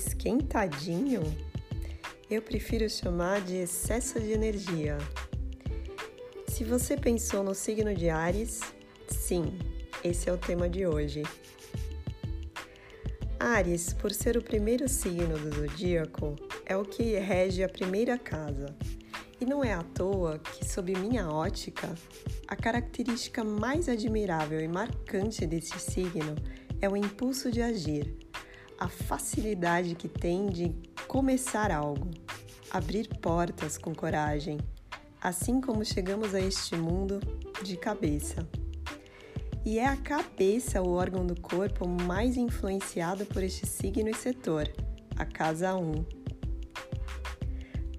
esquentadinho? Eu prefiro chamar de excesso de energia. Se você pensou no signo de Ares, sim, esse é o tema de hoje. Ares, por ser o primeiro signo do zodíaco, é o que rege a primeira casa. E não é à toa que, sob minha ótica, a característica mais admirável e marcante desse signo é o impulso de agir, a facilidade que tem de começar algo, abrir portas com coragem, assim como chegamos a este mundo de cabeça. E é a cabeça o órgão do corpo mais influenciado por este signo e setor, a casa 1.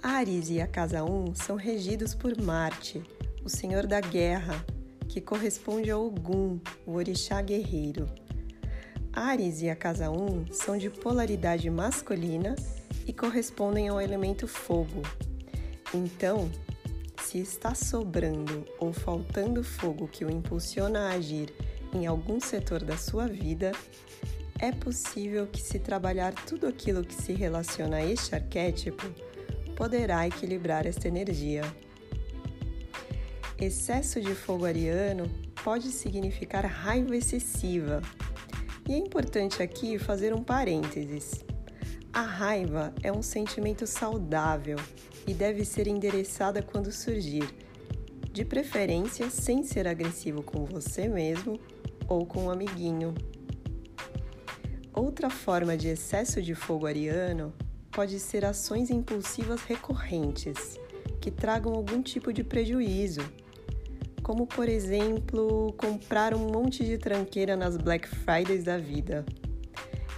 Ares e a casa 1 são regidos por Marte, o senhor da guerra, que corresponde a Ogum, o orixá guerreiro. Ares e a casa 1 são de polaridade masculina e correspondem ao elemento fogo. Então, se está sobrando ou faltando fogo que o impulsiona a agir em algum setor da sua vida, é possível que, se trabalhar tudo aquilo que se relaciona a este arquétipo, poderá equilibrar esta energia. Excesso de fogo ariano pode significar raiva excessiva, e é importante aqui fazer um parênteses. A raiva é um sentimento saudável e deve ser endereçada quando surgir, de preferência sem ser agressivo com você mesmo ou com um amiguinho. Outra forma de excesso de fogo ariano pode ser ações impulsivas recorrentes que tragam algum tipo de prejuízo como por exemplo comprar um monte de tranqueira nas Black Fridays da vida,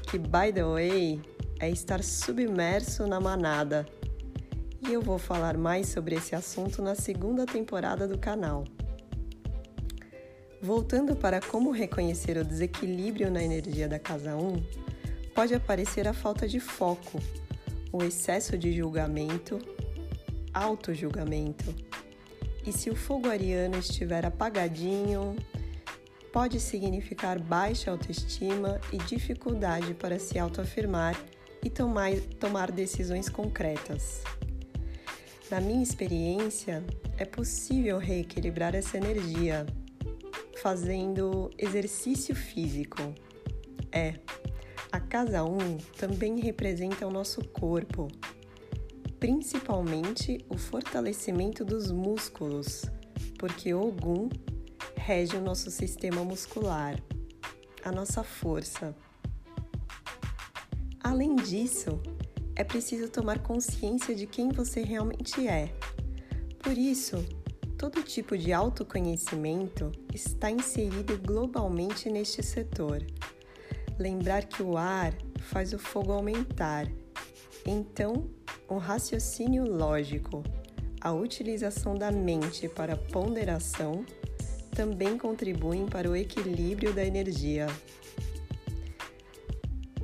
que by the way é estar submerso na manada. E eu vou falar mais sobre esse assunto na segunda temporada do canal. Voltando para como reconhecer o desequilíbrio na energia da casa 1, pode aparecer a falta de foco, o excesso de julgamento, auto-julgamento e se o fogo ariano estiver apagadinho, pode significar baixa autoestima e dificuldade para se autoafirmar e tomar, tomar decisões concretas. Na minha experiência, é possível reequilibrar essa energia fazendo exercício físico. É, a casa 1 também representa o nosso corpo, principalmente o fortalecimento dos músculos, porque Ogum rege o nosso sistema muscular, a nossa força. Além disso, é preciso tomar consciência de quem você realmente é. Por isso, todo tipo de autoconhecimento está inserido globalmente neste setor. Lembrar que o ar faz o fogo aumentar, então o raciocínio lógico, a utilização da mente para ponderação também contribuem para o equilíbrio da energia.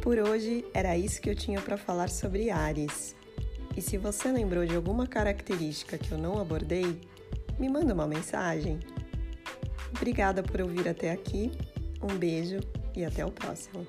Por hoje era isso que eu tinha para falar sobre Ares. E se você lembrou de alguma característica que eu não abordei, me manda uma mensagem. Obrigada por ouvir até aqui, um beijo e até o próximo.